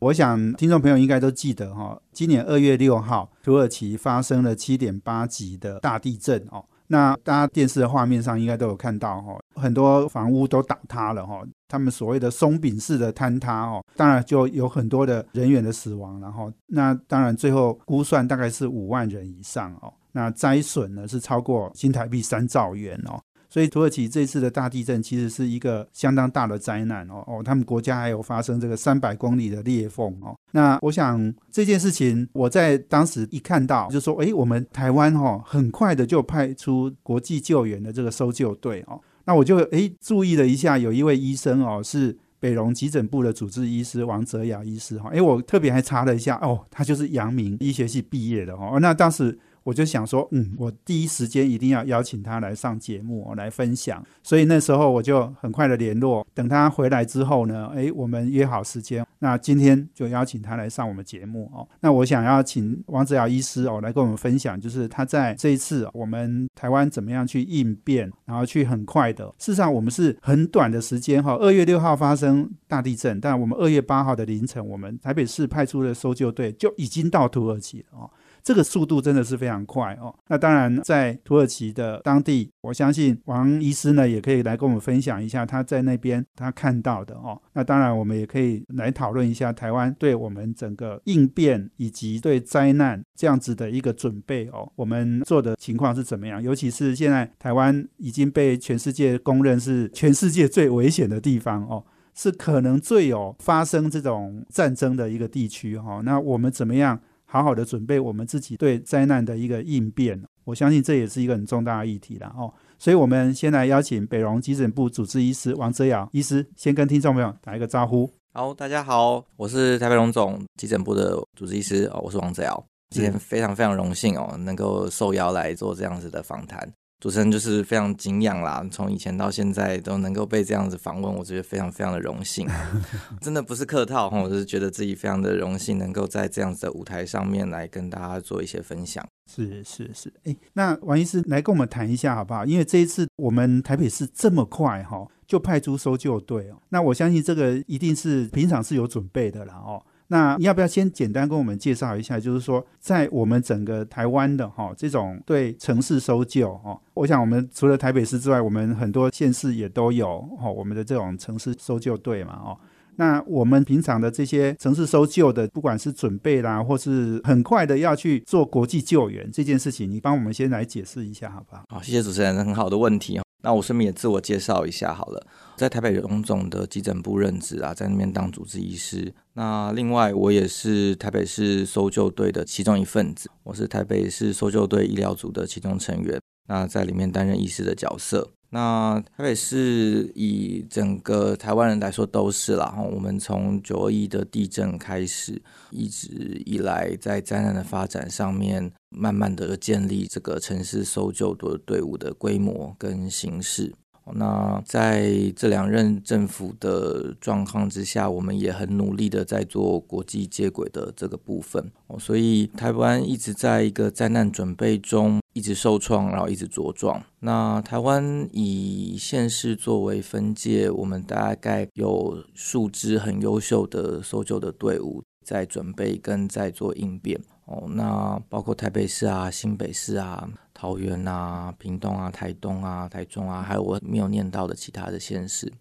我想听众朋友应该都记得哈，今年二月六号，土耳其发生了七点八级的大地震哦。那大家电视的画面上应该都有看到哈，很多房屋都倒塌了哈。他们所谓的松饼式的坍塌哦，当然就有很多的人员的死亡，然后那当然最后估算大概是五万人以上哦。那灾损呢是超过新台币三兆元哦。所以土耳其这次的大地震其实是一个相当大的灾难哦哦，他们国家还有发生这个三百公里的裂缝哦。那我想这件事情，我在当时一看到就说，哎，我们台湾哈很快的就派出国际救援的这个搜救队哦。那我就哎注意了一下，有一位医生哦是北荣急诊部的主治医师王泽雅医师哈。哎，我特别还查了一下哦，他就是阳明医学系毕业的哦。那当时。我就想说，嗯，我第一时间一定要邀请他来上节目，来分享。所以那时候我就很快的联络，等他回来之后呢，诶，我们约好时间。那今天就邀请他来上我们节目哦。那我想要请王子尧医师哦来跟我们分享，就是他在这一次我们台湾怎么样去应变，然后去很快的。事实上，我们是很短的时间哈，二月六号发生大地震，但我们二月八号的凌晨，我们台北市派出的搜救队就已经到土耳其了哦。这个速度真的是非常快哦。那当然，在土耳其的当地，我相信王医师呢也可以来跟我们分享一下他在那边他看到的哦。那当然，我们也可以来讨论一下台湾对我们整个应变以及对灾难这样子的一个准备哦，我们做的情况是怎么样？尤其是现在台湾已经被全世界公认是全世界最危险的地方哦，是可能最有发生这种战争的一个地区哈。那我们怎么样？好好的准备我们自己对灾难的一个应变，我相信这也是一个很重大的议题了哦。所以，我们先来邀请北荣急诊部主治医师王泽尧医师，先跟听众朋友打一个招呼。好，大家好，我是台北荣总急诊部的主治医师哦，我是王泽尧，今天非常非常荣幸哦，能够受邀来做这样子的访谈。主持人就是非常敬仰啦，从以前到现在都能够被这样子访问，我觉得非常非常的荣幸，真的不是客套哈，我是觉得自己非常的荣幸，能够在这样子的舞台上面来跟大家做一些分享。是是是，哎，那王医师来跟我们谈一下好不好？因为这一次我们台北市这么快哈，就派出搜救队哦，那我相信这个一定是平常是有准备的啦哦。那要不要先简单跟我们介绍一下？就是说，在我们整个台湾的哈这种对城市搜救哈，我想我们除了台北市之外，我们很多县市也都有哈我们的这种城市搜救队嘛哦。那我们平常的这些城市搜救的，不管是准备啦，或是很快的要去做国际救援这件事情，你帮我们先来解释一下好不好？好，谢谢主持人，很好的问题那我顺便也自我介绍一下好了，在台北荣总的急诊部任职啊，在那边当主治医师。那另外，我也是台北市搜救队的其中一份子，我是台北市搜救队医疗组的其中成员。那在里面担任医师的角色。那台北市以整个台湾人来说都是啦。我们从九二一的地震开始，一直以来在灾难的发展上面，慢慢的建立这个城市搜救的队伍的规模跟形式。那在这两任政府的状况之下，我们也很努力的在做国际接轨的这个部分。所以台湾一直在一个灾难准备中。一直受创，然后一直茁壮。那台湾以县市作为分界，我们大概有数支很优秀的搜救的队伍在准备跟在做应变。哦，那包括台北市啊、新北市啊、桃园啊、屏东啊、台东啊、台中啊，还有我没有念到的其他的县市。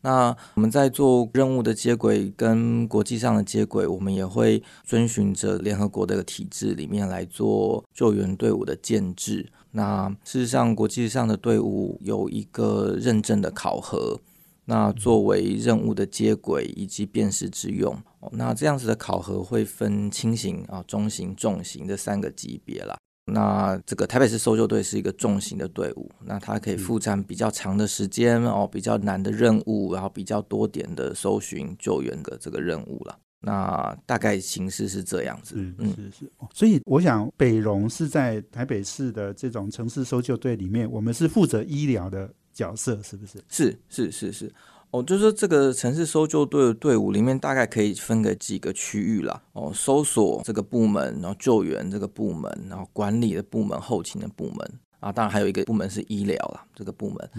那我们在做任务的接轨跟国际上的接轨，我们也会遵循着联合国的体制里面来做救援队伍的建制。那事实上，国际上的队伍有一个认证的考核，那作为任务的接轨以及辨识之用。那这样子的考核会分轻型啊、中型、重型这三个级别啦。那这个台北市搜救队是一个重型的队伍，那它可以负担比较长的时间哦，比较难的任务，然后比较多点的搜寻救援的这个任务了。那大概形式是这样子。嗯是是，所以我想北荣是在台北市的这种城市搜救队里面，我们是负责医疗的角色，是不是？是是是是。哦，就是这个城市搜救队的队伍里面，大概可以分个几个区域啦。哦，搜索这个部门，然后救援这个部门，然后管理的部门，后勤的部门。啊，当然还有一个部门是医疗啦，这个部门。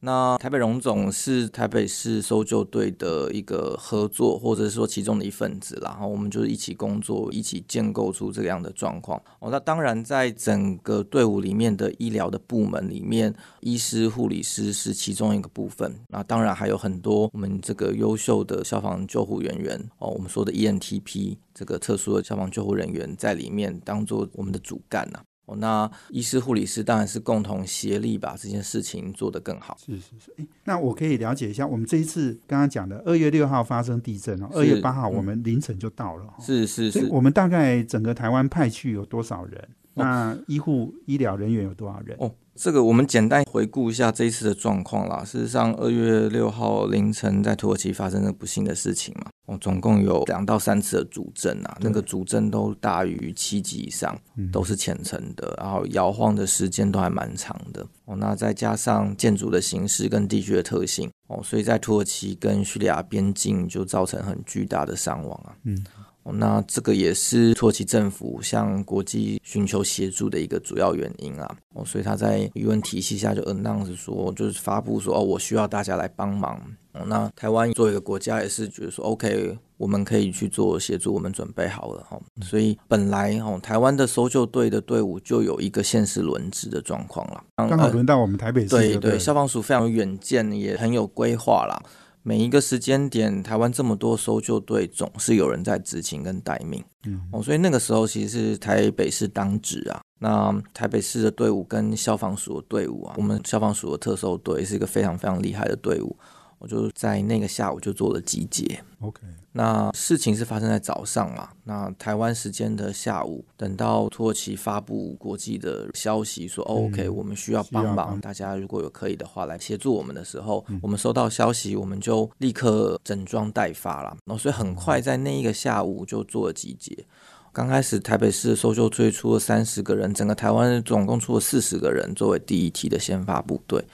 那台北荣总是台北市搜救队的一个合作，或者是说其中的一份子啦。然后我们就是一起工作，一起建构出这样的状况。哦，那当然在整个队伍里面的医疗的部门里面，医师、护理师是其中一个部分。那当然还有很多我们这个优秀的消防救护人员哦，我们说的 ENTP 这个特殊的消防救护人员在里面当做我们的主干呐。哦，那医师、护理师当然是共同协力把这件事情做得更好。是是是，那我可以了解一下，我们这一次刚刚讲的二月六号发生地震哦，二月八号我们凌晨就到了。是是是，我们大概整个台湾派去有多少人？那医护医疗人员有多少人？哦。这个我们简单回顾一下这一次的状况啦。事实上，二月六号凌晨在土耳其发生了不幸的事情嘛。哦，总共有两到三次的主震啊，那个主震都大于七级以上，都是浅层的，然后摇晃的时间都还蛮长的。哦，那再加上建筑的形式跟地区的特性，哦，所以在土耳其跟叙利亚边境就造成很巨大的伤亡啊。嗯。那这个也是土耳其政府向国际寻求协助的一个主要原因啊。哦，所以他在舆论体系下就 announce 说，就是发布说，哦，我需要大家来帮忙。哦，那台湾作为一个国家也是觉得说，OK，我们可以去做协助，我们准备好了哈。所以本来哦，台湾的搜救队的队伍就有一个现实轮值的状况了。刚好轮到我们台北市。对对，消防署非常有远见，也很有规划啦。每一个时间点，台湾这么多搜救队，总是有人在执勤跟待命。嗯，哦，所以那个时候其实是台北市当值啊。那台北市的队伍跟消防署的队伍啊，我们消防署的特搜队是一个非常非常厉害的队伍。我就在那个下午就做了集结。OK，那事情是发生在早上嘛？那台湾时间的下午，等到土耳其发布国际的消息说 OK，我们需要帮忙，大家如果有可以的话来协助我们的时候，我们收到消息，我们就立刻整装待发了。然后所以很快在那一个下午就做了集结。刚开始台北市的搜救队出了三十个人，整个台湾总共出了四十个人作为第一梯的先发部队。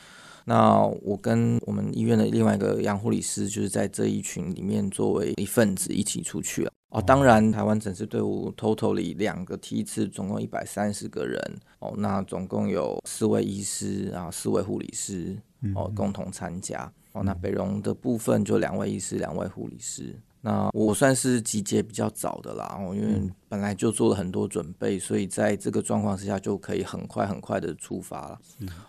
那我跟我们医院的另外一个杨护理师，就是在这一群里面作为一份子一起出去了。哦，当然台湾整支队伍 totally 两个梯次，总共一百三十个人。哦，那总共有四位医师啊，四位护理师哦，共同参加。哦，那北荣的部分就两位医师，两位护理师。那我算是集结比较早的啦，哦，因为本来就做了很多准备，所以在这个状况之下就可以很快很快的出发了。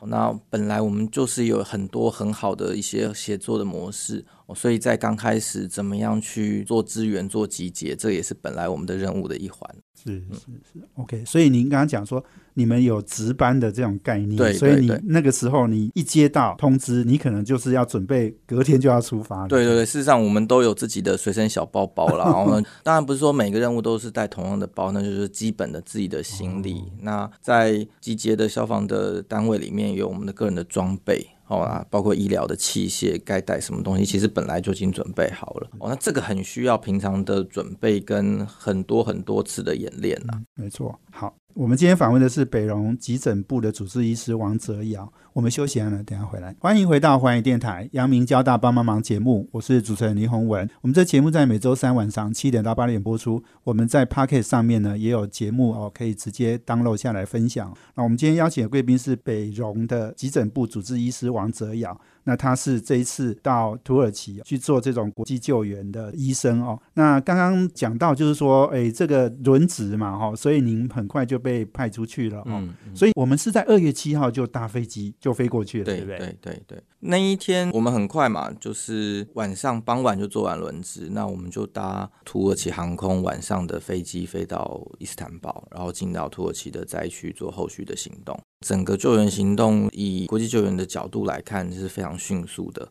那本来我们就是有很多很好的一些协作的模式，所以在刚开始怎么样去做资源、做集结，这也是本来我们的任务的一环。是是是，OK。所以您刚刚讲说。你们有值班的这种概念，对所以你那个时候你一接到通知，你可能就是要准备隔天就要出发。对对对，事实上我们都有自己的随身小包包了。然后呢当然不是说每个任务都是带同样的包，那就是基本的自己的行李。那在集结的消防的单位里面有我们的个人的装备。哦啊，包括医疗的器械该带什么东西，其实本来就已经准备好了。哦，那这个很需要平常的准备跟很多很多次的演练呐。没错，好，我们今天访问的是北荣急诊部的主治医师王泽尧。我们休息完了，等下回来。欢迎回到环宇电台阳明交大帮帮忙节目，我是主持人林宏文。我们这节目在每周三晚上七点到八点播出。我们在 Pocket 上面呢也有节目哦，可以直接 download 下来分享。那我们今天邀请的贵宾是北荣的急诊部主治医师王泽尧。那他是这一次到土耳其去做这种国际救援的医生哦。那刚刚讲到就是说，哎，这个轮值嘛，哈，所以您很快就被派出去了哦。所以我们是在二月七号就搭飞机就飞过去了，对不对？对对对。那一天我们很快嘛，就是晚上傍晚就做完轮值，那我们就搭土耳其航空晚上的飞机飞到伊斯坦堡，然后进到土耳其的灾区做后续的行动。整个救援行动以国际救援的角度来看是非常迅速的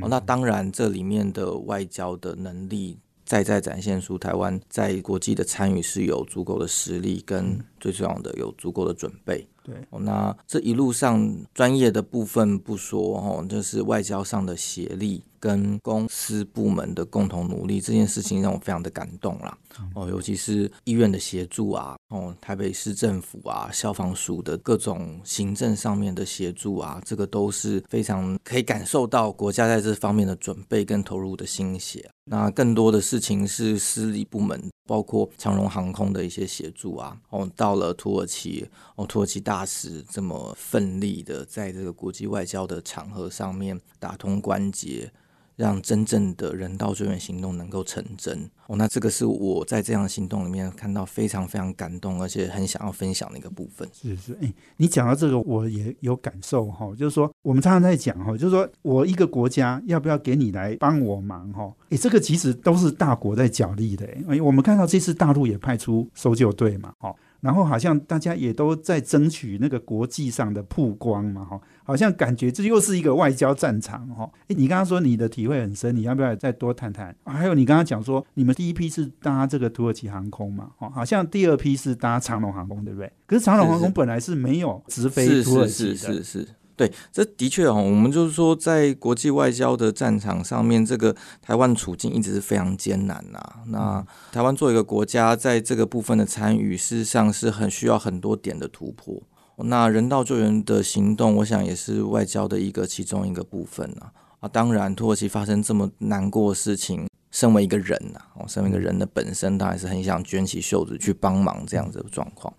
哦。那当然，这里面的外交的能力再再展现出台湾在国际的参与是有足够的实力跟最重要的有足够的准备。对，哦，那这一路上专业的部分不说哦，就是外交上的协力跟公司部门的共同努力，这件事情让我非常的感动啦。哦，尤其是医院的协助啊，哦，台北市政府啊，消防署的各种行政上面的协助啊，这个都是非常可以感受到国家在这方面的准备跟投入的心血。那更多的事情是私立部门，包括长荣航空的一些协助啊。哦，到了土耳其，哦，土耳其大使这么奋力的在这个国际外交的场合上面打通关节。让真正的人道救援行动能够成真哦，那这个是我在这样的行动里面看到非常非常感动，而且很想要分享的一个部分。是是，哎，你讲到这个，我也有感受哈，就是说我们常常在讲哈，就是说我一个国家要不要给你来帮我忙哈？哎，这个其实都是大国在角力的。哎，我们看到这次大陆也派出搜救队嘛，哈。然后好像大家也都在争取那个国际上的曝光嘛，哈，好像感觉这又是一个外交战场，哈。哎，你刚刚说你的体会很深，你要不要再多谈谈？还有你刚刚讲说，你们第一批是搭这个土耳其航空嘛，哈，好像第二批是搭长龙航空，对不对？可是长龙航空本来是没有直飞土耳其的，是是是。对，这的确哦，我们就是说，在国际外交的战场上面，这个台湾处境一直是非常艰难呐。那台湾作为一个国家，在这个部分的参与，事实上是很需要很多点的突破。那人道救援的行动，我想也是外交的一个其中一个部分呐。啊，当然，土耳其发生这么难过的事情，身为一个人呐，哦，身为一个人的本身，当然是很想卷起袖子去帮忙这样子的状况。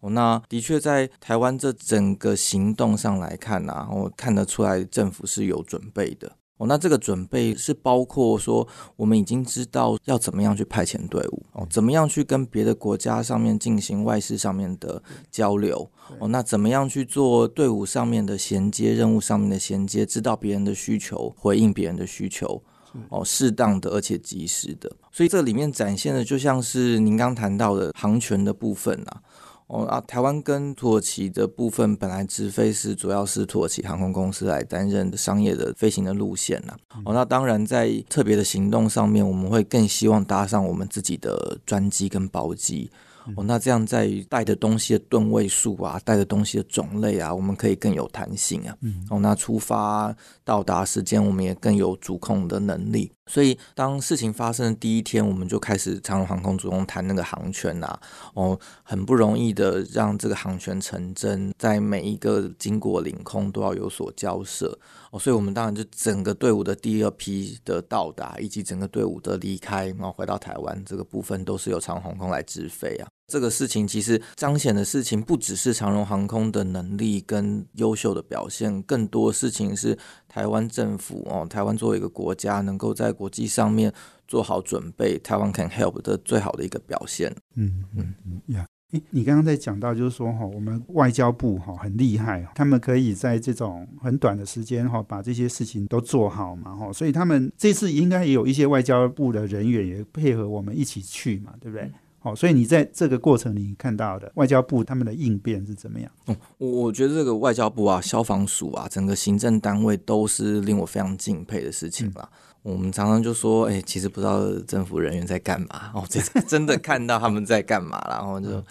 哦，那的确在台湾这整个行动上来看呐，我看得出来政府是有准备的。哦，那这个准备是包括说，我们已经知道要怎么样去派遣队伍，哦，怎么样去跟别的国家上面进行外事上面的交流，哦，那怎么样去做队伍上面的衔接，任务上面的衔接，知道别人的需求，回应别人的需求，哦，适当的而且及时的。所以这里面展现的就像是您刚谈到的航权的部分啊。哦啊，台湾跟土耳其的部分本来直飞是主要是土耳其航空公司来担任商业的飞行的路线呐。哦，那当然在特别的行动上面，我们会更希望搭上我们自己的专机跟包机。哦，那这样在于带的东西的吨位数啊，带的东西的种类啊，我们可以更有弹性啊。嗯，哦，那出发到达时间，我们也更有主控的能力。所以，当事情发生的第一天，我们就开始长荣航空主动谈那个航权啊，哦，很不容易的让这个航权成真，在每一个经过领空都要有所交涉哦，所以我们当然就整个队伍的第二批的到达，以及整个队伍的离开，然后回到台湾这个部分，都是由长航空来直飞啊。这个事情其实彰显的事情不只是长荣航空的能力跟优秀的表现，更多事情是台湾政府哦，台湾作为一个国家能够在国际上面做好准备，台湾 can help 的最好的一个表现。嗯嗯嗯呀，诶，你刚刚在讲到就是说哈，我们外交部哈很厉害，他们可以在这种很短的时间哈把这些事情都做好嘛哈，所以他们这次应该也有一些外交部的人员也配合我们一起去嘛，对不对？好，所以你在这个过程里看到的外交部他们的应变是怎么样？嗯，我觉得这个外交部啊、消防署啊，整个行政单位都是令我非常敬佩的事情啦。我们常常就说，哎，其实不知道政府人员在干嘛 哦，这真的看到他们在干嘛，然 后就，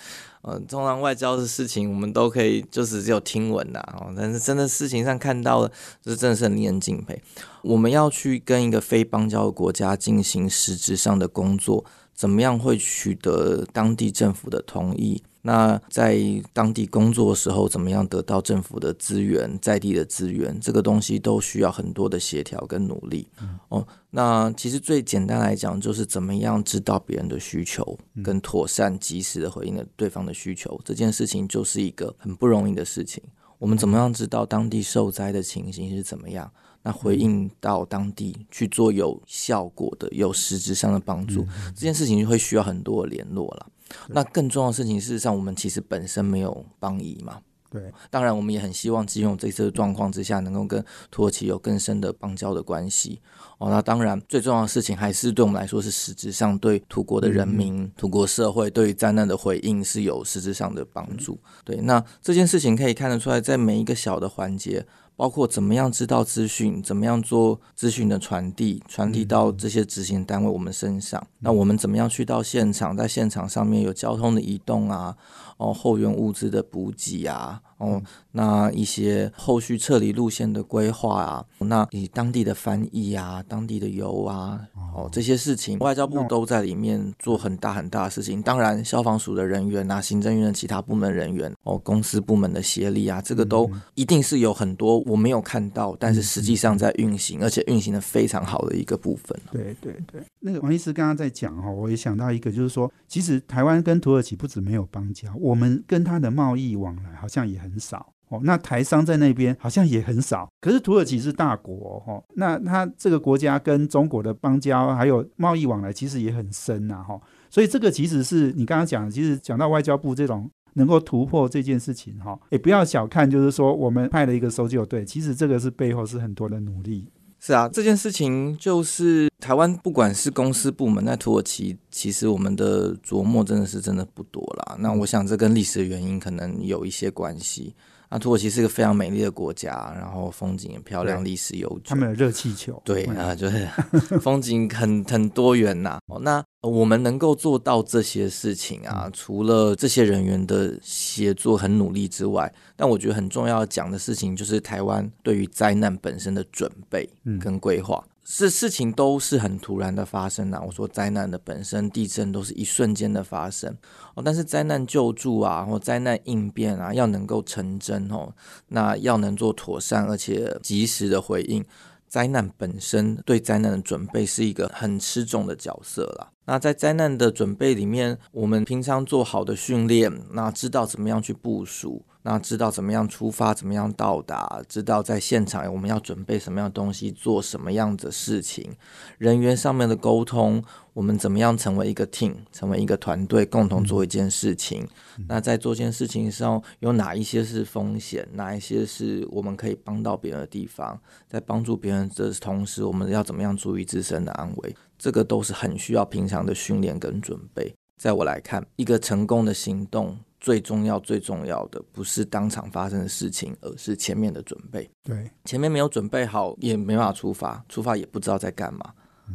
呃，通常外交的事情我们都可以就是只有听闻的哦，但是真的事情上看到了，这真的是很令人敬佩。我们要去跟一个非邦交的国家进行实质上的工作。怎么样会取得当地政府的同意？那在当地工作的时候，怎么样得到政府的资源、在地的资源？这个东西都需要很多的协调跟努力。哦，那其实最简单来讲，就是怎么样知道别人的需求，跟妥善及时的回应了对方的需求。这件事情就是一个很不容易的事情。我们怎么样知道当地受灾的情形是怎么样？那回应到当地去做有效果的、有实质上的帮助，这件事情就会需要很多的联络了。那更重要的事情，事实上我们其实本身没有邦谊嘛。对，当然我们也很希望，基于这次的状况之下，能够跟土耳其有更深的邦交的关系。哦，那当然最重要的事情，还是对我们来说是实质上对土国的人民、土国社会对于灾难的回应是有实质上的帮助。对，那这件事情可以看得出来，在每一个小的环节。包括怎么样知道资讯，怎么样做资讯的传递，传递到这些执行单位我们身上。那我们怎么样去到现场，在现场上面有交通的移动啊，哦，后援物资的补给啊。哦，那一些后续撤离路线的规划啊，那以当地的翻译啊，当地的油啊，哦，这些事情，外交部都在里面做很大很大的事情。当然，消防署的人员啊，行政院的其他部门人员，哦，公司部门的协力啊，这个都一定是有很多我没有看到，但是实际上在运行，而且运行的非常好的一个部分。对对对，那个王医师刚刚在讲哈，我也想到一个，就是说，其实台湾跟土耳其不止没有邦交，我我们跟他的贸易往来好像也很。少哦，那台商在那边好像也很少。可是土耳其是大国哦，那他这个国家跟中国的邦交还有贸易往来其实也很深呐哈。所以这个其实是你刚刚讲，其实讲到外交部这种能够突破这件事情哈，也不要小看，就是说我们派了一个搜救队，其实这个是背后是很多的努力。是啊，这件事情就是台湾不管是公司部门在土耳其，其实我们的琢磨真的是真的不多啦。那我想这跟历史的原因可能有一些关系。那土耳其是一个非常美丽的国家，然后风景也漂亮，历史悠久。他们有热气球，对啊，就是 风景很 很多元呐。那我们能够做到这些事情啊，除了这些人员的协作很努力之外，但我觉得很重要讲的事情就是台湾对于灾难本身的准备跟规划。是事情都是很突然的发生啊！我说灾难的本身，地震都是一瞬间的发生哦。但是灾难救助啊，或灾难应变啊，要能够成真哦，那要能做妥善而且及时的回应。灾难本身对灾难的准备是一个很吃重的角色啦。那在灾难的准备里面，我们平常做好的训练，那知道怎么样去部署。那知道怎么样出发，怎么样到达，知道在现场我们要准备什么样的东西，做什么样的事情，人员上面的沟通，我们怎么样成为一个 team，成为一个团队，共同做一件事情。那在做件事情上，有哪一些是风险，哪一些是我们可以帮到别人的地方，在帮助别人的同时，我们要怎么样注意自身的安危？这个都是很需要平常的训练跟准备。在我来看，一个成功的行动。最重要、最重要的不是当场发生的事情，而是前面的准备。对，前面没有准备好，也没法出发，出发也不知道在干嘛，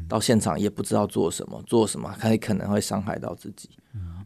到现场也不知道做什么，做什么还可能会伤害到自己。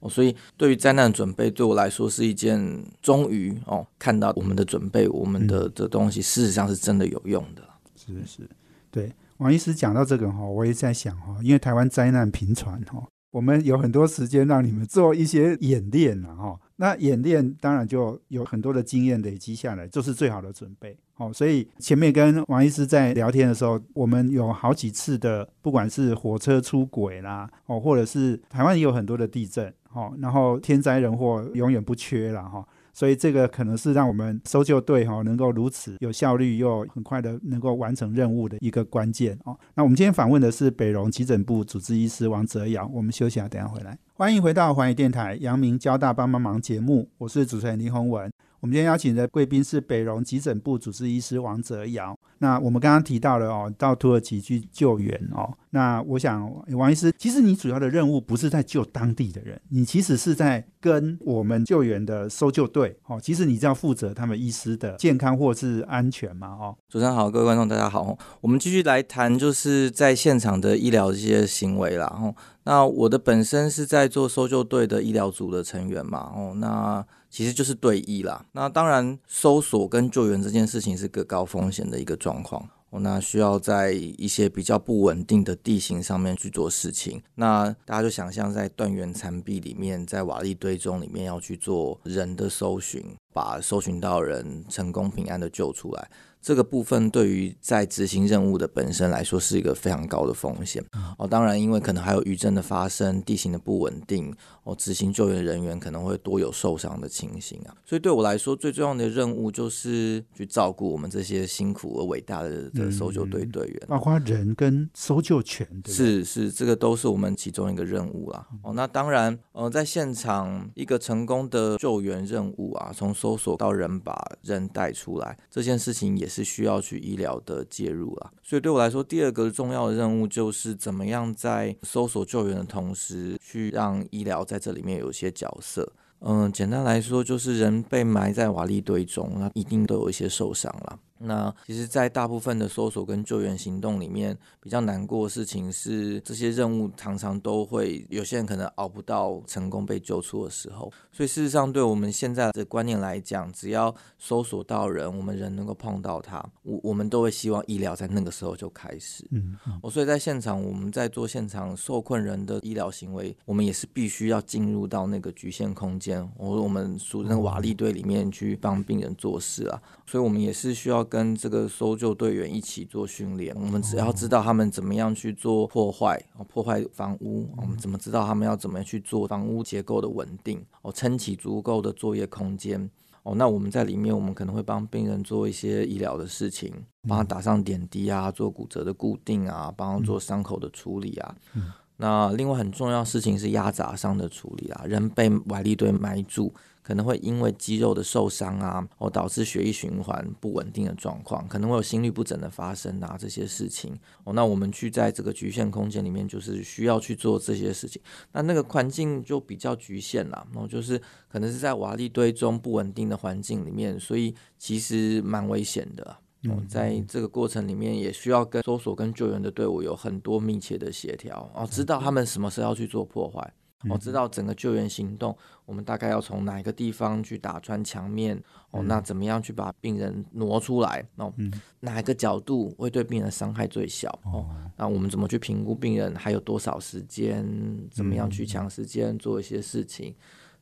哦，所以对于灾难准备，对我来说是一件终于哦，看到我们的准备，我们的的东西，事实上是真的有用的。是是，对，王医师讲到这个哈，我也在想哈，因为台湾灾难频传哈。我们有很多时间让你们做一些演练了哈，那演练当然就有很多的经验累积下来，就是最好的准备。哦，所以前面跟王医师在聊天的时候，我们有好几次的，不管是火车出轨啦，哦，或者是台湾也有很多的地震，哦，然后天灾人祸永远不缺了哈。所以这个可能是让我们搜救队哈能够如此有效率又很快的能够完成任务的一个关键哦。那我们今天访问的是北荣急诊部主治医师王泽尧，我们休息下，等下回来。欢迎回到环宇电台阳明交大帮帮忙节目，我是主持人林宏文。我们今天邀请的贵宾是北荣急诊部主治医师王泽尧。那我们刚刚提到了哦，到土耳其去救援哦。那我想王医师，其实你主要的任务不是在救当地的人，你其实是在跟我们救援的搜救队哦。其实你这样负责他们医师的健康或是安全嘛哦。主持人好，各位观众大家好。我们继续来谈，就是在现场的医疗这些行为啦。哦，那我的本身是在做搜救队的医疗组的成员嘛。哦，那。其实就是对弈啦。那当然，搜索跟救援这件事情是个高风险的一个状况。那需要在一些比较不稳定的地形上面去做事情。那大家就想象在断垣残壁里面，在瓦砾堆中里面要去做人的搜寻，把搜寻到人成功平安的救出来。这个部分对于在执行任务的本身来说是一个非常高的风险哦。当然，因为可能还有余震的发生，地形的不稳定哦，执行救援人员可能会多有受伤的情形啊。所以对我来说，最重要的任务就是去照顾我们这些辛苦而伟大的的搜救队队员，包括人跟搜救犬。是是，这个都是我们其中一个任务啦。哦，那当然，呃，在现场一个成功的救援任务啊，从搜索到人把人带出来，这件事情也。是需要去医疗的介入啊，所以对我来说，第二个重要的任务就是怎么样在搜索救援的同时，去让医疗在这里面有一些角色。嗯，简单来说，就是人被埋在瓦砾堆中，那一定都有一些受伤了。那其实，在大部分的搜索跟救援行动里面，比较难过的事情是，这些任务常常都会有些人可能熬不到成功被救出的时候。所以，事实上，对我们现在的观念来讲，只要搜索到人，我们人能够碰到他，我我们都会希望医疗在那个时候就开始。嗯，哦，所以在现场，我们在做现场受困人的医疗行为，我们也是必须要进入到那个局限空间，我我们属那个瓦砾堆里面去帮病人做事啊。所以，我们也是需要。跟这个搜救队员一起做训练，我们只要知道他们怎么样去做破坏，破坏房屋，我们怎么知道他们要怎么样去做房屋结构的稳定，哦，撑起足够的作业空间，哦，那我们在里面，我们可能会帮病人做一些医疗的事情，帮他打上点滴啊，做骨折的固定啊，帮他做伤口的处理啊。那另外很重要事情是压砸伤的处理啊，人被瓦砾堆埋住。可能会因为肌肉的受伤啊，哦，导致血液循环不稳定的状况，可能会有心律不整的发生啊，这些事情哦，那我们去在这个局限空间里面，就是需要去做这些事情。那那个环境就比较局限了，然后就是可能是在瓦砾堆中不稳定的环境里面，所以其实蛮危险的。哦，在这个过程里面，也需要跟搜索跟救援的队伍有很多密切的协调哦，知道他们什么时候要去做破坏。我知道整个救援行动，我们大概要从哪一个地方去打穿墙面哦？那怎么样去把病人挪出来哦？哪一个角度会对病人伤害最小哦？那我们怎么去评估病人还有多少时间？怎么样去抢时间做一些事情？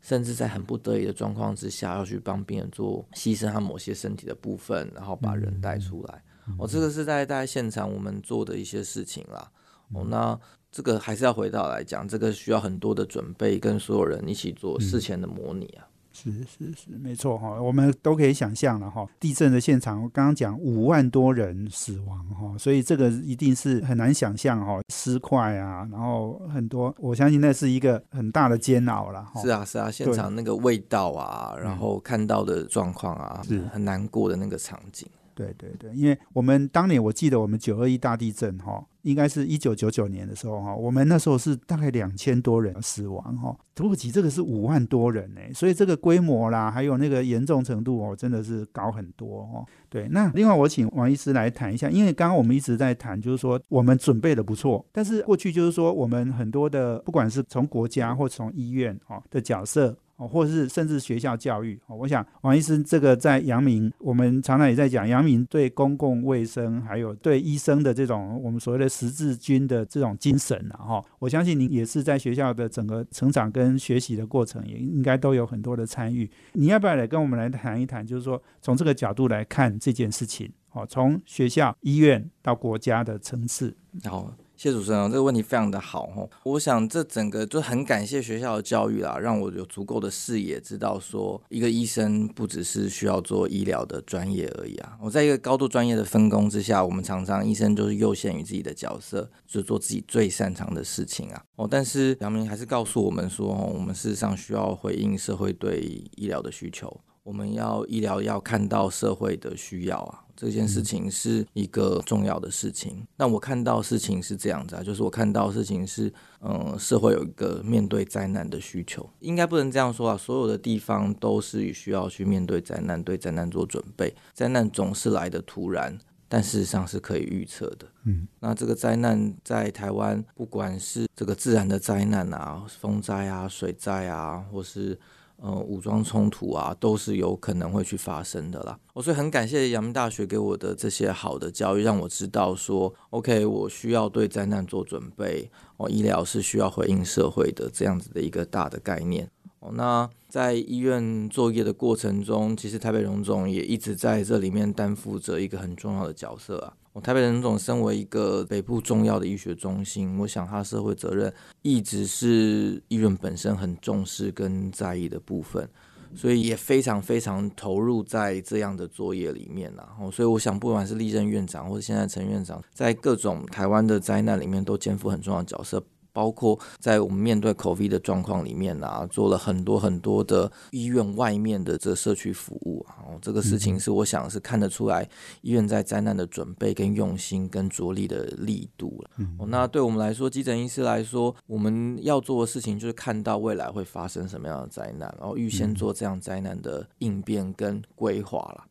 甚至在很不得已的状况之下，要去帮病人做牺牲他某些身体的部分，然后把人带出来。哦，这个是在在现场我们做的一些事情啦。哦，那。这个还是要回到来讲，这个需要很多的准备，跟所有人一起做事前的模拟啊。是是是，没错哈，我们都可以想象了哈。地震的现场，我刚刚讲五万多人死亡哈，所以这个一定是很难想象哈，尸块啊，然后很多，我相信那是一个很大的煎熬了。是啊是啊，现场那个味道啊，然后看到的状况啊，是很难过的那个场景。对对对，因为我们当年我记得我们九二一大地震哈，应该是一九九九年的时候哈，我们那时候是大概两千多人死亡哈，土耳其这个是五万多人呢，所以这个规模啦，还有那个严重程度哦，真的是高很多哦。对，那另外我请王医师来谈一下，因为刚刚我们一直在谈，就是说我们准备的不错，但是过去就是说我们很多的，不管是从国家或从医院哦的角色。哦，或是甚至学校教育哦，我想王医生这个在阳明，我们常常也在讲阳明对公共卫生，还有对医生的这种我们所谓的十字军的这种精神啊，哈，我相信您也是在学校的整个成长跟学习的过程，也应该都有很多的参与。你要不要来跟我们来谈一谈，就是说从这个角度来看这件事情，哦，从学校、医院到国家的层次，好。谢主持人，这个问题非常的好哈。我想这整个就很感谢学校的教育啦，让我有足够的视野，知道说一个医生不只是需要做医疗的专业而已啊。我在一个高度专业的分工之下，我们常常医生都是优先于自己的角色，就做自己最擅长的事情啊。哦，但是杨明还是告诉我们说，哦我们事实上需要回应社会对医疗的需求。我们要医疗要看到社会的需要啊，这件事情是一个重要的事情。那我看到事情是这样子啊，就是我看到事情是，嗯，社会有一个面对灾难的需求，应该不能这样说啊。所有的地方都是需要去面对灾难，对灾难做准备。灾难总是来的突然，但事实上是可以预测的。嗯，那这个灾难在台湾，不管是这个自然的灾难啊，风灾啊，水灾啊，或是呃，武装冲突啊，都是有可能会去发生的啦。我所以很感谢阳明大学给我的这些好的教育，让我知道说，OK，我需要对灾难做准备。哦，医疗是需要回应社会的这样子的一个大的概念。哦，那在医院作业的过程中，其实台北荣总也一直在这里面担负着一个很重要的角色啊。台北人总身为一个北部重要的医学中心，我想他社会责任一直是医院本身很重视跟在意的部分，所以也非常非常投入在这样的作业里面然后，所以我想，不管是历任院长或者现在陈院长，在各种台湾的灾难里面都肩负很重要的角色。包括在我们面对 COVID 的状况里面啊，做了很多很多的医院外面的这社区服务啊，哦，这个事情是我想是看得出来医院在灾难的准备跟用心跟着力的力度了。哦，那对我们来说，急诊医师来说，我们要做的事情就是看到未来会发生什么样的灾难，然后预先做这样灾难的应变跟规划了。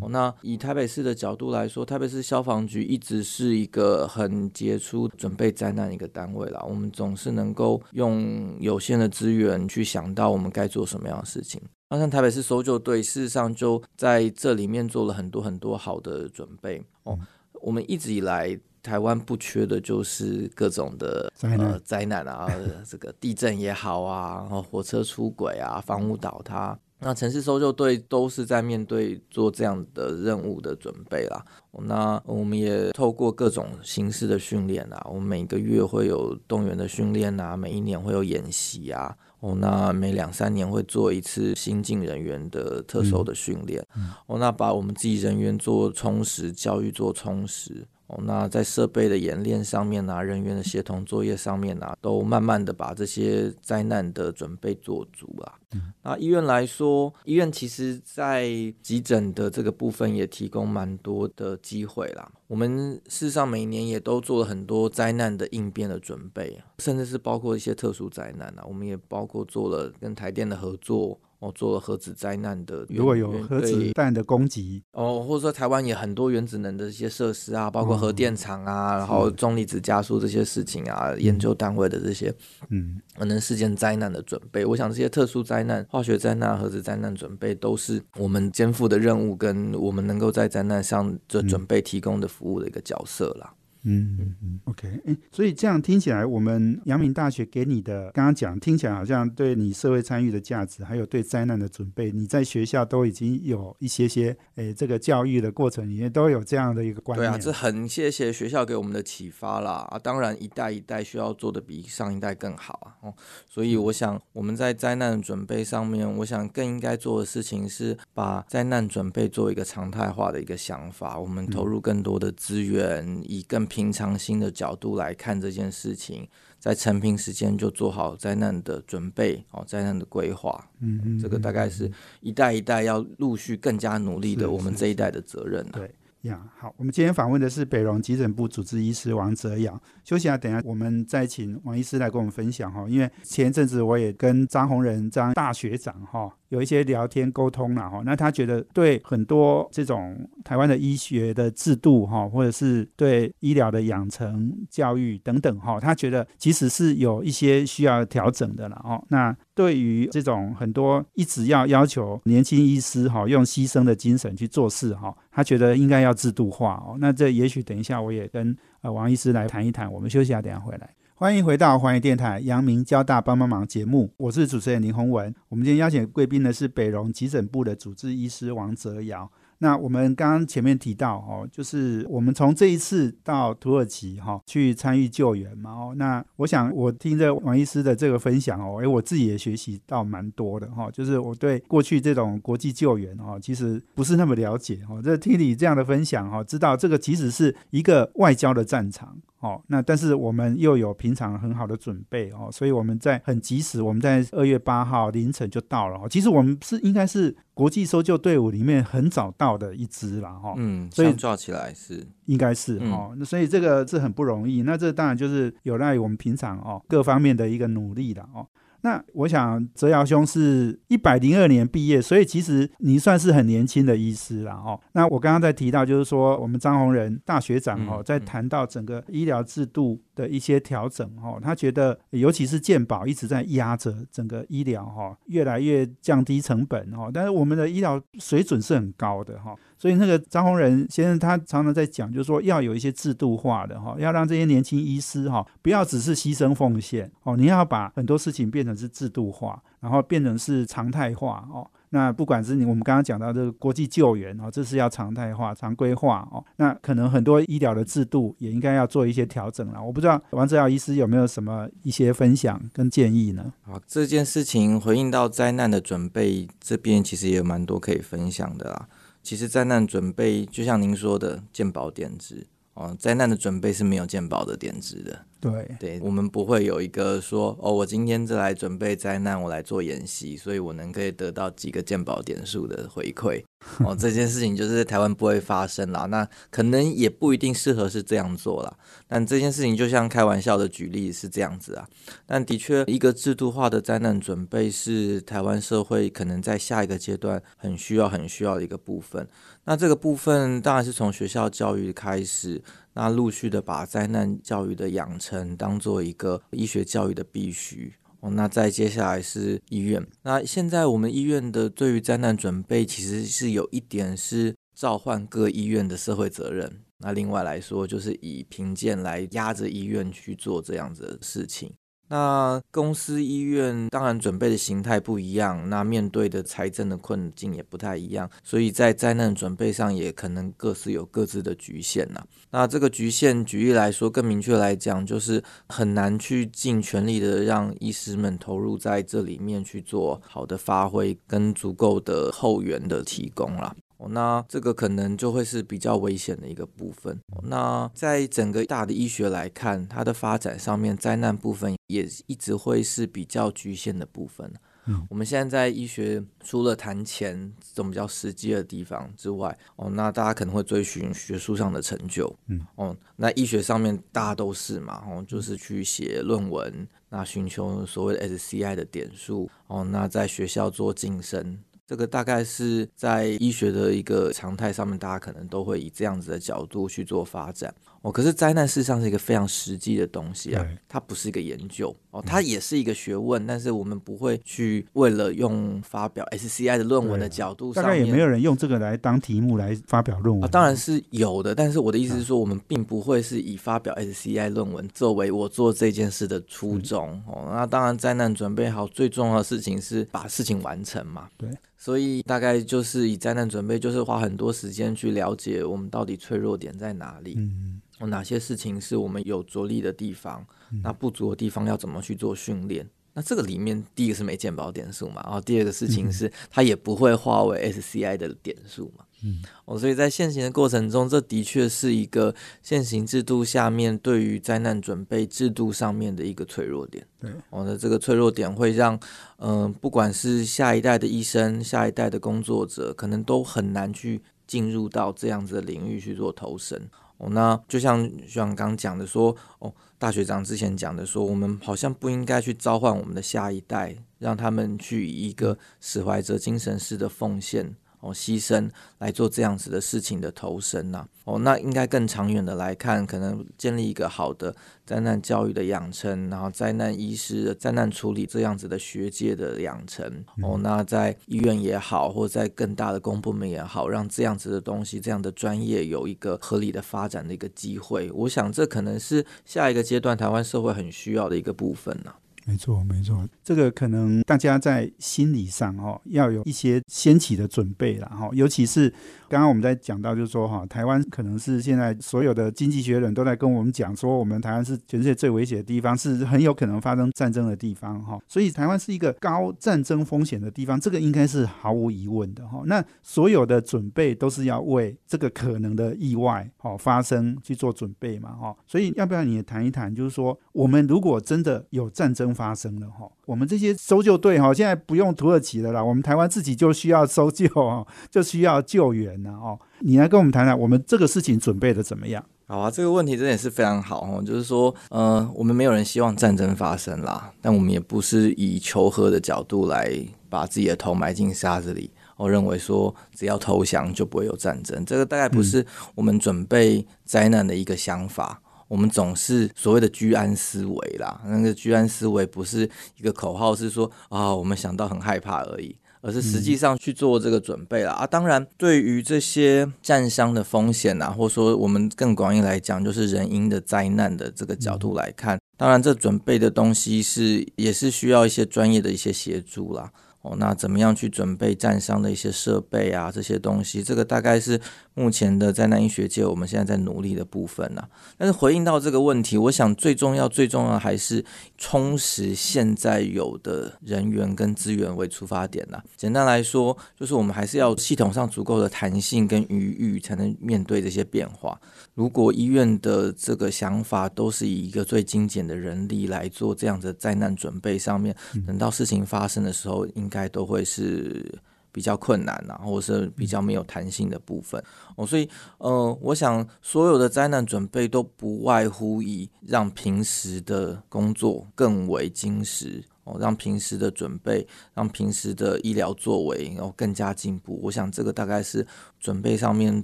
哦，那以台北市的角度来说，台北市消防局一直是一个很杰出准备灾难一个单位啦。我们总是能够用有限的资源去想到我们该做什么样的事情。那像台北市搜救队，事实上就在这里面做了很多很多好的准备。哦，我们一直以来台湾不缺的就是各种的灾难灾难啊，这个地震也好啊，然后火车出轨啊，房屋倒塌。那城市搜救队都是在面对做这样的任务的准备啦。那我们也透过各种形式的训练啊，我们每个月会有动员的训练啊，每一年会有演习啊。哦，那每两三年会做一次新进人员的特搜的训练。哦，那把我们自己人员做充实，教育做充实。哦，那在设备的演练上面啊，人员的协同作业上面啊，都慢慢的把这些灾难的准备做足了。那医院来说，医院其实在急诊的这个部分也提供蛮多的机会啦。我们事实上每年也都做了很多灾难的应变的准备，甚至是包括一些特殊灾难啊，我们也包括做了跟台电的合作。哦，做了核子灾难的，如果有核子弹的攻击，哦，或者说台湾也很多原子能的一些设施啊，包括核电厂啊，然后重离子加速这些事情啊，研究单位的这些，嗯，可能事件灾难的准备，我想这些特殊灾难、化学灾难、核子灾难准备，都是我们肩负的任务，跟我们能够在灾难上做准备提供的服务的一个角色啦。嗯嗯嗯，OK，哎，所以这样听起来，我们阳明大学给你的刚刚讲，听起来好像对你社会参与的价值，还有对灾难的准备，你在学校都已经有一些些，哎，这个教育的过程里面都有这样的一个观念。对啊，这很谢谢学校给我们的启发啦啊！当然，一代一代需要做的比上一代更好啊。哦，所以我想我们在灾难准备上面，我想更应该做的事情是把灾难准备做一个常态化的一个想法，我们投入更多的资源，以更平常心的角度来看这件事情，在成平时间就做好灾难的准备哦，灾难的规划。嗯嗯，这个大概是一代一代要陆续更加努力的，我们这一代的责任。对呀，好，我们今天访问的是北荣急诊部主治医师王泽阳。休息下，等下我们再请王医师来跟我们分享哈。因为前一阵子我也跟张宏仁张大学长哈。有一些聊天沟通了哈，那他觉得对很多这种台湾的医学的制度哈，或者是对医疗的养成教育等等哈，他觉得其实是有一些需要调整的了哦。那对于这种很多一直要要求年轻医师哈用牺牲的精神去做事哈，他觉得应该要制度化哦。那这也许等一下我也跟呃王医师来谈一谈。我们休息下，等下回来。欢迎回到华语电台阳明交大帮帮忙节目，我是主持人林宏文。我们今天邀请贵宾的是北荣急诊部的主治医师王泽尧。那我们刚刚前面提到哦，就是我们从这一次到土耳其哈去参与救援嘛哦，那我想我听着王医师的这个分享哦，诶，我自己也学习到蛮多的哈，就是我对过去这种国际救援哦，其实不是那么了解哦，这听你这样的分享哈，知道这个即使是一个外交的战场。哦，那但是我们又有平常很好的准备哦，所以我们在很及时，我们在二月八号凌晨就到了。其实我们是应该是国际搜救队伍里面很早到的一支了哈。嗯，所以抓起来是应该是哦，那所以这个是很不容易。那这当然就是有赖于我们平常哦各方面的一个努力了哦。那我想泽尧兄是一百零二年毕业，所以其实您算是很年轻的医师了哦。那我刚刚在提到，就是说我们张宏仁大学长哦，在谈到整个医疗制度的一些调整哦，他觉得尤其是健保一直在压着整个医疗哈，越来越降低成本哦，但是我们的医疗水准是很高的哈。所以那个张宏仁先生他常常在讲，就是说要有一些制度化的哈，要让这些年轻医师哈，不要只是牺牲奉献哦，你要把很多事情变成是制度化，然后变成是常态化哦。那不管是你我们刚刚讲到这个国际救援哦，这是要常态化、常规化哦。那可能很多医疗的制度也应该要做一些调整了。我不知道王志尧医师有没有什么一些分享跟建议呢？好，这件事情回应到灾难的准备这边，其实也有蛮多可以分享的啦。其实灾难准备就像您说的鉴宝点值哦，灾难的准备是没有鉴宝的点值的对，对我们不会有一个说哦，我今天这来准备灾难，我来做演习，所以我能可以得到几个鉴宝点数的回馈。哦，这件事情就是在台湾不会发生啦，那可能也不一定适合是这样做啦。但这件事情就像开玩笑的举例是这样子啊，但的确一个制度化的灾难准备是台湾社会可能在下一个阶段很需要、很需要的一个部分。那这个部分当然是从学校教育开始，那陆续的把灾难教育的养成当做一个医学教育的必须。哦，那再接下来是医院。那现在我们医院的对于灾难准备，其实是有一点是召唤各医院的社会责任。那另外来说，就是以评鉴来压着医院去做这样子的事情。那公司医院当然准备的形态不一样，那面对的财政的困境也不太一样，所以在灾难准备上也可能各自有各自的局限呐。那这个局限，举例来说，更明确来讲，就是很难去尽全力的让医师们投入在这里面去做好的发挥跟足够的后援的提供了。那这个可能就会是比较危险的一个部分。那在整个大的医学来看，它的发展上面，灾难部分也一直会是比较局限的部分。嗯，我们现在在医学除了谈钱这种比较实际的地方之外，哦，那大家可能会追寻学术上的成就。嗯，哦，那医学上面大家都是嘛，哦，就是去写论文，那寻求所谓的 SCI 的点数。哦，那在学校做晋升。这个大概是在医学的一个常态上面，大家可能都会以这样子的角度去做发展。哦。可是灾难事实上是一个非常实际的东西啊，它不是一个研究哦，它也是一个学问，但是我们不会去为了用发表 SCI 的论文的角度，大概也没有人用这个来当题目来发表论文。啊当然是有的，但是我的意思是说，我们并不会是以发表 SCI 论文作为我做这件事的初衷哦。那当然，灾难准备好最重要的事情是把事情完成嘛。对。所以大概就是以灾难准备，就是花很多时间去了解我们到底脆弱点在哪里，嗯，哪些事情是我们有着力的地方，那不足的地方要怎么去做训练。那这个里面第一个是没鉴宝点数嘛，然后第二个事情是它也不会化为 SCI 的点数嘛。嗯，哦，所以在现行的过程中，这的确是一个现行制度下面对于灾难准备制度上面的一个脆弱点。对，哦，那这个脆弱点会让，嗯，不管是下一代的医生、下一代的工作者，可能都很难去进入到这样子的领域去做投身。哦，那就像学长刚讲的说，哦，大学长之前讲的说，我们好像不应该去召唤我们的下一代，让他们去以一个使怀者精神式的奉献。哦，牺牲来做这样子的事情的投身呐，哦，那应该更长远的来看，可能建立一个好的灾难教育的养成，然后灾难医师、灾难处理这样子的学界的养成，哦，那在医院也好，或在更大的公部门也好，让这样子的东西、这样的专业有一个合理的发展的一个机会，我想这可能是下一个阶段台湾社会很需要的一个部分呢。没错，没错，这个可能大家在心理上哈要有一些先起的准备了哈，尤其是刚刚我们在讲到，就是说哈，台湾可能是现在所有的经济学人都在跟我们讲说，我们台湾是全世界最危险的地方，是很有可能发生战争的地方哈，所以台湾是一个高战争风险的地方，这个应该是毫无疑问的哈。那所有的准备都是要为这个可能的意外哈发生去做准备嘛哈，所以要不要你也谈一谈，就是说我们如果真的有战争，发生了哈，我们这些搜救队哈，现在不用土耳其的啦，我们台湾自己就需要搜救哦，就需要救援了哦。你来跟我们谈谈，我们这个事情准备的怎么样？好啊，这个问题真的是非常好哦，就是说，呃，我们没有人希望战争发生啦，但我们也不是以求和的角度来把自己的头埋进沙子里，我认为说只要投降就不会有战争，这个大概不是我们准备灾难的一个想法。我们总是所谓的居安思危啦，那个居安思危不是一个口号，是说啊，我们想到很害怕而已，而是实际上去做这个准备了啊。当然，对于这些战伤的风险啊，或者说我们更广义来讲，就是人因的灾难的这个角度来看，当然这准备的东西是也是需要一些专业的一些协助啦。哦，那怎么样去准备战伤的一些设备啊？这些东西，这个大概是目前的灾难医学界我们现在在努力的部分呢。但是回应到这个问题，我想最重要、最重要还是充实现在有的人员跟资源为出发点呐。简单来说，就是我们还是要系统上足够的弹性跟余裕，才能面对这些变化。如果医院的这个想法都是以一个最精简的人力来做这样的灾难准备，上面等到事情发生的时候，应应该都会是比较困难啊，或是比较没有弹性的部分哦。所以，呃，我想所有的灾难准备都不外乎以让平时的工作更为精实哦，让平时的准备，让平时的医疗作为，然后更加进步。我想这个大概是准备上面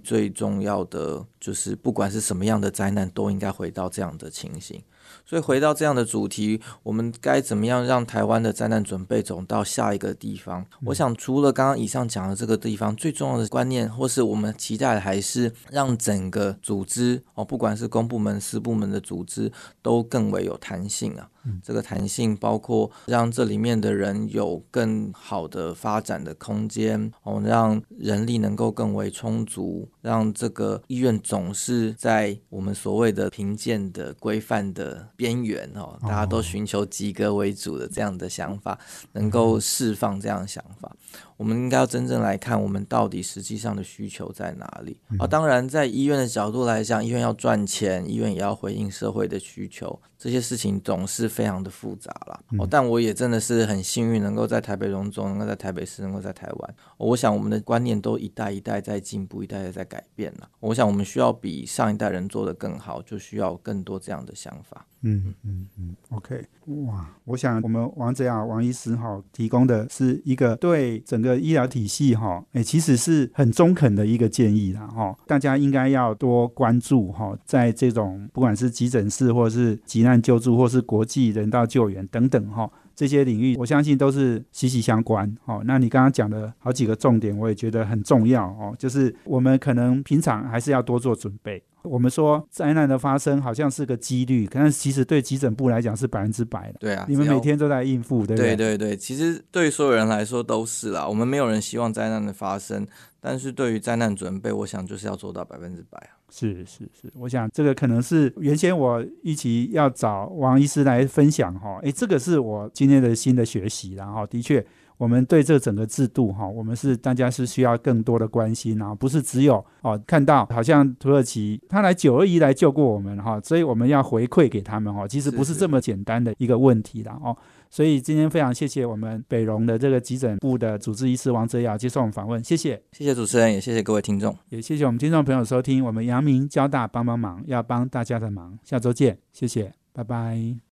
最重要的，就是不管是什么样的灾难，都应该回到这样的情形。所以回到这样的主题，我们该怎么样让台湾的灾难准备走到下一个地方？我想除了刚刚以上讲的这个地方，最重要的观念，或是我们期待的，还是让整个组织哦，不管是公部门、私部门的组织，都更为有弹性啊。这个弹性包括让这里面的人有更好的发展的空间哦，让人力能够更为充足，让这个医院总是在我们所谓的评鉴的规范的边缘哦，大家都寻求及格为主的这样的想法，能够释放这样的想法。我们应该要真正来看，我们到底实际上的需求在哪里啊？当然，在医院的角度来讲，医院要赚钱，医院也要回应社会的需求，这些事情总是非常的复杂了。哦，但我也真的是很幸运，能够在台北荣总，能够在台北市，能够在台湾。我想，我们的观念都一代一代在进步，一代一代在改改变了。我想，我们需要比上一代人做的更好，就需要更多这样的想法。嗯嗯嗯，OK，哇，我想我们王泽雅王医师哈提供的是一个对整个医疗体系哈，哎，其实是很中肯的一个建议啦哈，大家应该要多关注哈，在这种不管是急诊室或者是急难救助或是国际人道救援等等哈。这些领域，我相信都是息息相关。哦，那你刚刚讲的好几个重点，我也觉得很重要。哦，就是我们可能平常还是要多做准备。我们说灾难的发生好像是个几率，但是其实对急诊部来讲是百分之百的。对啊，你们每天都在应付，对不对？对对对，其实对所有人来说都是啦。我们没有人希望灾难的发生，但是对于灾难准备，我想就是要做到百分之百啊。是是是，我想这个可能是原先我一起要找王医师来分享哈，诶，这个是我今天的新的学习，然后的确，我们对这整个制度哈，我们是大家是需要更多的关心然后，不是只有哦看到好像土耳其他来九二一来救过我们哈，所以我们要回馈给他们哈，其实不是这么简单的一个问题的哦。所以今天非常谢谢我们北荣的这个急诊部的主治医师王哲尧接受我们访问，谢谢，谢谢主持人，也谢谢各位听众，也谢谢我们听众朋友收听我们阳明交大帮帮忙，要帮大家的忙，下周见，谢谢，拜拜。